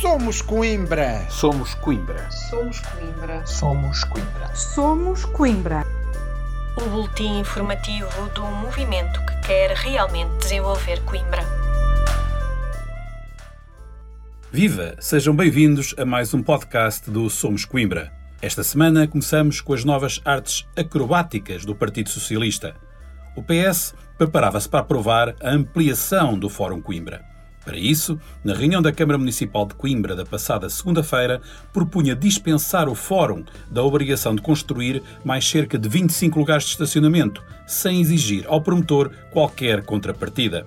Somos Coimbra. Somos Coimbra. Somos Coimbra. Somos Coimbra. Somos Coimbra. O boletim informativo do movimento que quer realmente desenvolver Coimbra. Viva! Sejam bem-vindos a mais um podcast do Somos Coimbra. Esta semana começamos com as novas artes acrobáticas do Partido Socialista. O PS preparava-se para aprovar a ampliação do Fórum Coimbra. Para isso, na reunião da Câmara Municipal de Coimbra da passada segunda-feira, propunha dispensar o Fórum da obrigação de construir mais cerca de 25 lugares de estacionamento, sem exigir ao promotor qualquer contrapartida.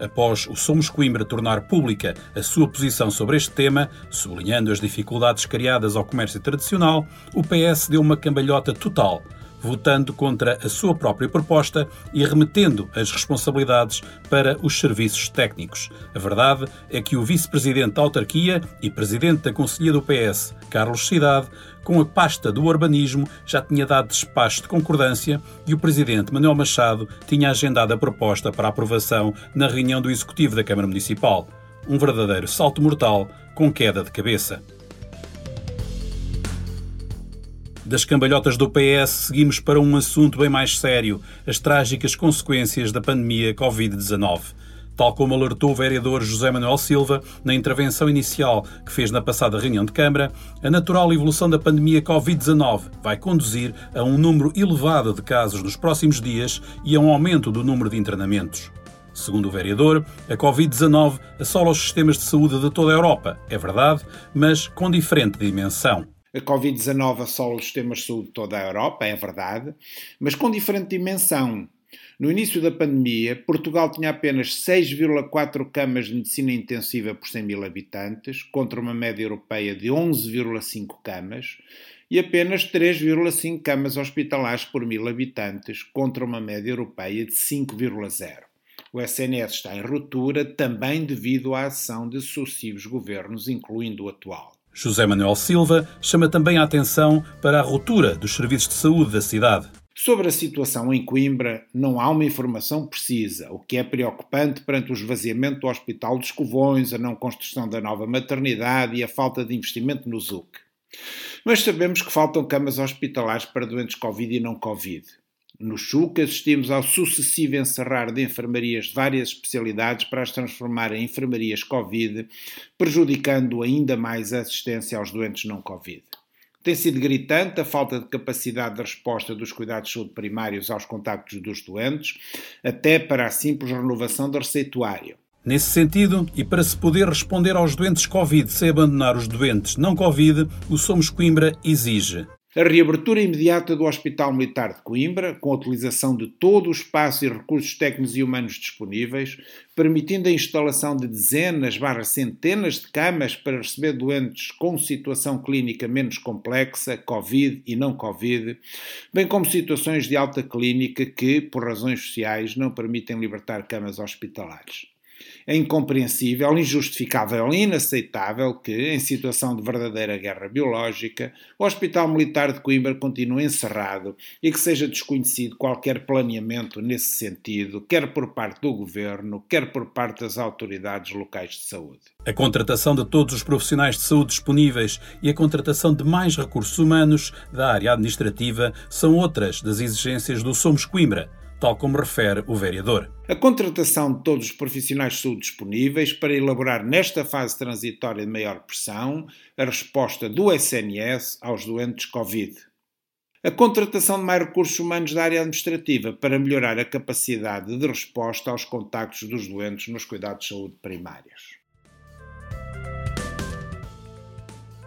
Após o Somos Coimbra tornar pública a sua posição sobre este tema, sublinhando as dificuldades criadas ao comércio tradicional, o PS deu uma cambalhota total votando contra a sua própria proposta e remetendo as responsabilidades para os serviços técnicos. A verdade é que o vice-presidente da autarquia e presidente da Conselhia do PS, Carlos Cidade, com a pasta do urbanismo, já tinha dado despacho de concordância e o presidente Manuel Machado tinha agendado a proposta para aprovação na reunião do Executivo da Câmara Municipal. Um verdadeiro salto mortal com queda de cabeça. Das cambalhotas do PS, seguimos para um assunto bem mais sério: as trágicas consequências da pandemia Covid-19. Tal como alertou o vereador José Manuel Silva na intervenção inicial que fez na passada reunião de Câmara, a natural evolução da pandemia Covid-19 vai conduzir a um número elevado de casos nos próximos dias e a um aumento do número de internamentos. Segundo o vereador, a Covid-19 assola os sistemas de saúde de toda a Europa, é verdade, mas com diferente dimensão. A Covid-19 assola os sistemas de saúde de toda a Europa, é verdade, mas com diferente dimensão. No início da pandemia, Portugal tinha apenas 6,4 camas de medicina intensiva por 100 mil habitantes, contra uma média europeia de 11,5 camas, e apenas 3,5 camas hospitalares por mil habitantes, contra uma média europeia de 5,0. O SNS está em ruptura também devido à ação de sucessivos governos, incluindo o atual. José Manuel Silva chama também a atenção para a ruptura dos serviços de saúde da cidade. Sobre a situação em Coimbra, não há uma informação precisa, o que é preocupante perante o esvaziamento do Hospital dos Covões, a não construção da nova maternidade e a falta de investimento no ZUC. Mas sabemos que faltam camas hospitalares para doentes Covid e não Covid. No CHUC, assistimos ao sucessivo encerrar de enfermarias de várias especialidades para as transformar em enfermarias Covid, prejudicando ainda mais a assistência aos doentes não Covid. Tem sido gritante a falta de capacidade de resposta dos cuidados de saúde primários aos contactos dos doentes, até para a simples renovação do receituário. Nesse sentido, e para se poder responder aos doentes Covid sem abandonar os doentes não Covid, o Somos Coimbra exige a reabertura imediata do Hospital Militar de Coimbra, com a utilização de todo o espaço e recursos técnicos e humanos disponíveis, permitindo a instalação de dezenas barra centenas de camas para receber doentes com situação clínica menos complexa, Covid e não Covid, bem como situações de alta clínica que, por razões sociais, não permitem libertar camas hospitalares. É incompreensível, injustificável e inaceitável que, em situação de verdadeira guerra biológica, o Hospital Militar de Coimbra continue encerrado e que seja desconhecido qualquer planeamento nesse sentido, quer por parte do Governo, quer por parte das autoridades locais de saúde. A contratação de todos os profissionais de saúde disponíveis e a contratação de mais recursos humanos da área administrativa são outras das exigências do Somos Coimbra tal como refere o vereador. A contratação de todos os profissionais de saúde disponíveis para elaborar nesta fase transitória de maior pressão a resposta do SNS aos doentes Covid. A contratação de mais recursos humanos da área administrativa para melhorar a capacidade de resposta aos contactos dos doentes nos cuidados de saúde primários.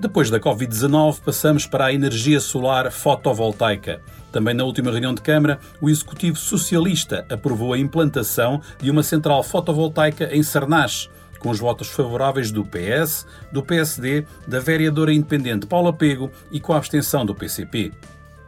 Depois da Covid-19, passamos para a energia solar fotovoltaica também na última reunião de Câmara, o Executivo Socialista aprovou a implantação de uma central fotovoltaica em Sarnás, com os votos favoráveis do PS, do PSD, da vereadora independente Paula Pego e com a abstenção do PCP.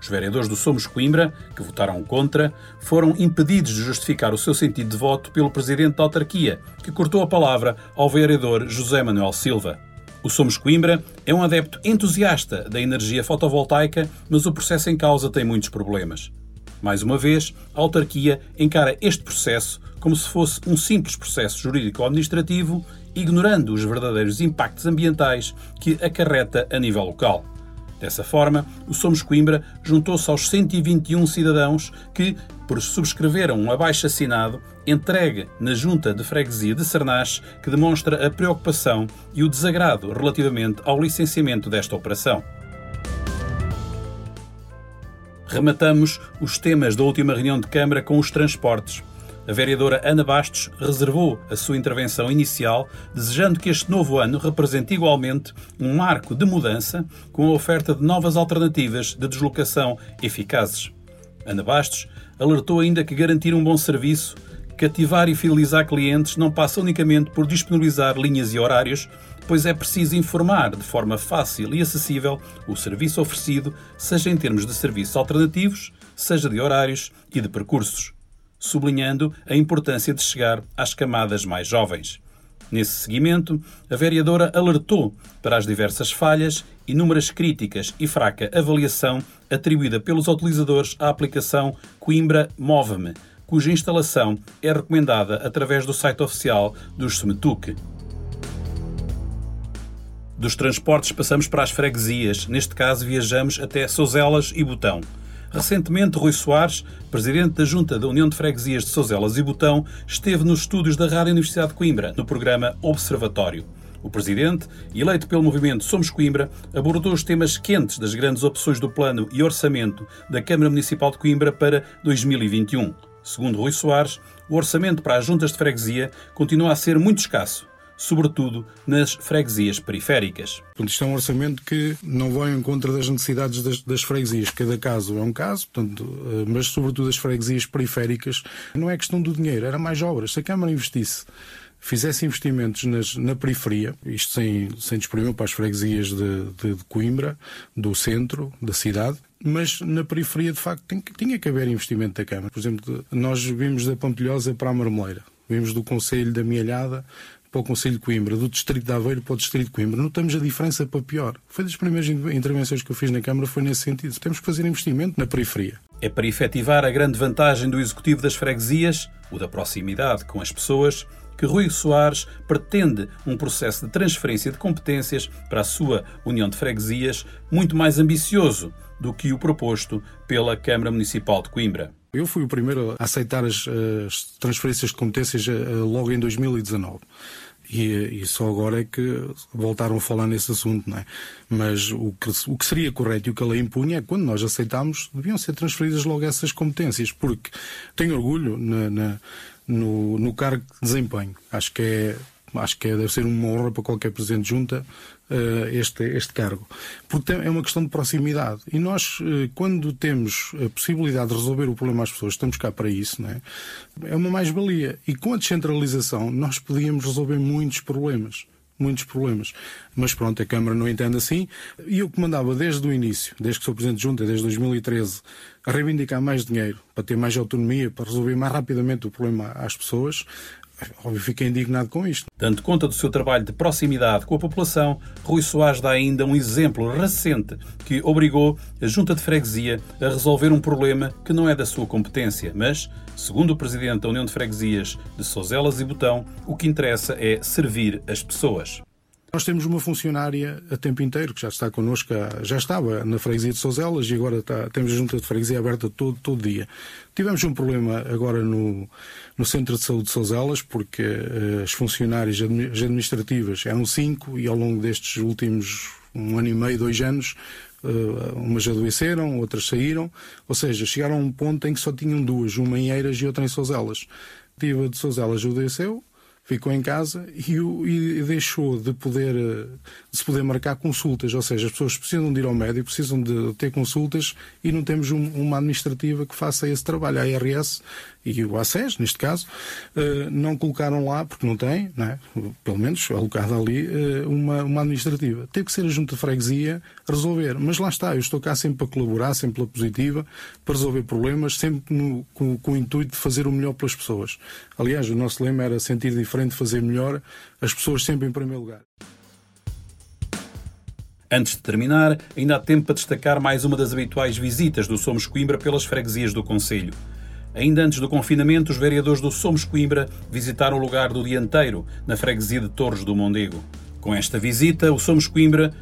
Os vereadores do Somos Coimbra, que votaram contra, foram impedidos de justificar o seu sentido de voto pelo presidente da autarquia, que cortou a palavra ao vereador José Manuel Silva. O Somos Coimbra é um adepto entusiasta da energia fotovoltaica, mas o processo em causa tem muitos problemas. Mais uma vez, a autarquia encara este processo como se fosse um simples processo jurídico-administrativo, ignorando os verdadeiros impactos ambientais que acarreta a nível local. Dessa forma, o Somos Coimbra juntou-se aos 121 cidadãos que, por subscreveram um abaixo-assinado entregue na Junta de Freguesia de Sernache que demonstra a preocupação e o desagrado relativamente ao licenciamento desta operação. Rematamos os temas da última reunião de Câmara com os transportes. A vereadora Ana Bastos reservou a sua intervenção inicial, desejando que este novo ano represente igualmente um marco de mudança com a oferta de novas alternativas de deslocação eficazes. Ana Bastos alertou ainda que garantir um bom serviço, cativar e fidelizar clientes não passa unicamente por disponibilizar linhas e horários, pois é preciso informar de forma fácil e acessível o serviço oferecido, seja em termos de serviços alternativos, seja de horários e de percursos, sublinhando a importância de chegar às camadas mais jovens. Nesse seguimento, a vereadora alertou para as diversas falhas, inúmeras críticas e fraca avaliação atribuída pelos utilizadores à aplicação Coimbra Move-me, cuja instalação é recomendada através do site oficial do SMETUC. Dos transportes passamos para as freguesias, neste caso viajamos até Sozelas e Botão. Recentemente, Rui Soares, presidente da Junta da União de Freguesias de Sozelas e Botão, esteve nos estúdios da Rádio Universidade de Coimbra, no programa Observatório. O presidente, eleito pelo movimento Somos Coimbra, abordou os temas quentes das grandes opções do plano e orçamento da Câmara Municipal de Coimbra para 2021. Segundo Rui Soares, o orçamento para as juntas de freguesia continua a ser muito escasso sobretudo nas freguesias periféricas. Portanto, isto é um orçamento que não vai em contra das necessidades das, das freguesias. Cada caso é um caso, portanto, eh, mas sobretudo as freguesias periféricas. Não é questão do dinheiro, era mais obras. Se a Câmara investisse fizesse investimentos nas, na periferia, isto sem, sem desprimir para as freguesias de, de, de, Coimbra, do centro, da cidade, mas na periferia, de facto, tinha que haver investimento da Câmara. Por exemplo, nós vimos da Pampilhosa para a Marmeleira, vimos do Conselho da Mielhada para o Conselho de Coimbra, do Distrito de Aveiro para o Distrito de Coimbra, notamos a diferença para pior. Foi das primeiras intervenções que eu fiz na Câmara, foi nesse sentido. Temos que fazer investimento na periferia. É para efetivar a grande vantagem do Executivo das Freguesias, o da proximidade com as pessoas, que Rui Soares pretende um processo de transferência de competências para a sua União de Freguesias muito mais ambicioso do que o proposto pela Câmara Municipal de Coimbra. Eu fui o primeiro a aceitar as, as transferências de competências eh, logo em 2019. E, e, só agora é que voltaram a falar nesse assunto, não é? Mas o que, o que seria correto e o que a lei impunha é que quando nós aceitámos, deviam ser transferidas logo essas competências, porque tenho orgulho na, na, no, no cargo de desempenho. Acho que é acho que é, deve ser uma honra para qualquer presidente de junta uh, este, este cargo. Porque é uma questão de proximidade. E nós, uh, quando temos a possibilidade de resolver o problema às pessoas, estamos cá para isso, não é? É uma mais-valia. E com a descentralização, nós podíamos resolver muitos problemas muitos problemas. Mas pronto, a Câmara não entende assim. E eu que mandava desde o início, desde que sou Presidente de Junta, desde 2013, a reivindicar mais dinheiro, para ter mais autonomia, para resolver mais rapidamente o problema às pessoas, óbvio, fiquei indignado com isto. Dando conta do seu trabalho de proximidade com a população, Rui Soares dá ainda um exemplo recente que obrigou a Junta de Freguesia a resolver um problema que não é da sua competência, mas, segundo o Presidente da União de Freguesias de Sozelas e Botão, o que interessa é servir as pessoas. Nós temos uma funcionária a tempo inteiro que já está connosco, já estava na freguesia de Sozelas e agora está, temos a junta de freguesia aberta todo, todo dia. Tivemos um problema agora no, no Centro de Saúde de Sozelas porque uh, as funcionárias administrativas eram cinco e ao longo destes últimos um ano e meio, dois anos, uh, umas adoeceram, outras saíram, ou seja, chegaram a um ponto em que só tinham duas, uma em Eiras e outra em Sozelas. A de Sozelas adoeceu, ficou em casa e, e, deixou de poder, de se poder marcar consultas. Ou seja, as pessoas precisam de ir ao médico, precisam de ter consultas e não temos um, uma administrativa que faça esse trabalho. A IRS e o ACES, neste caso, eh, não colocaram lá, porque não tem, não é? pelo menos alocada ali, eh, uma, uma administrativa. Teve que ser a junta de freguesia resolver. Mas lá está, eu estou cá sempre para colaborar, sempre pela positiva, para resolver problemas, sempre no, com, com o intuito de fazer o melhor pelas pessoas. Aliás, o nosso lema era sentir diferente, fazer melhor, as pessoas sempre em primeiro lugar. Antes de terminar, ainda há tempo para destacar mais uma das habituais visitas do Somos Coimbra pelas freguesias do Conselho. Ainda antes do confinamento, os vereadores do Somos Coimbra visitaram o lugar do dianteiro, na freguesia de Torres do Mondego. Com esta visita, o Somos Coimbra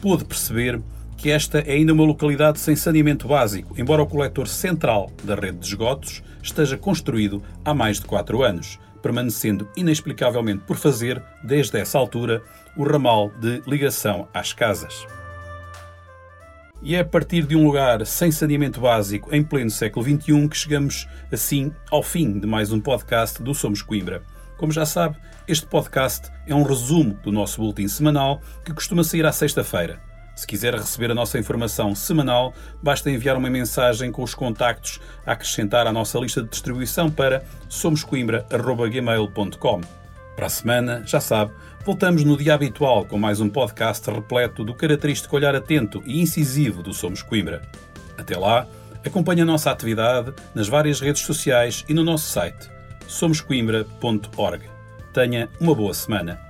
pôde perceber que esta é ainda uma localidade sem saneamento básico, embora o coletor central da rede de esgotos esteja construído há mais de quatro anos, permanecendo inexplicavelmente por fazer, desde essa altura, o ramal de ligação às casas. E é a partir de um lugar sem saneamento básico em pleno século XXI que chegamos, assim, ao fim de mais um podcast do Somos Coimbra. Como já sabe, este podcast é um resumo do nosso boletim semanal que costuma sair à sexta-feira. Se quiser receber a nossa informação semanal, basta enviar uma mensagem com os contactos a acrescentar à nossa lista de distribuição para somoscoimbra.gmail.com. Para a semana, já sabe, voltamos no dia habitual com mais um podcast repleto do característico olhar atento e incisivo do Somos Coimbra. Até lá, acompanhe a nossa atividade nas várias redes sociais e no nosso site somoscoimbra.org. Tenha uma boa semana.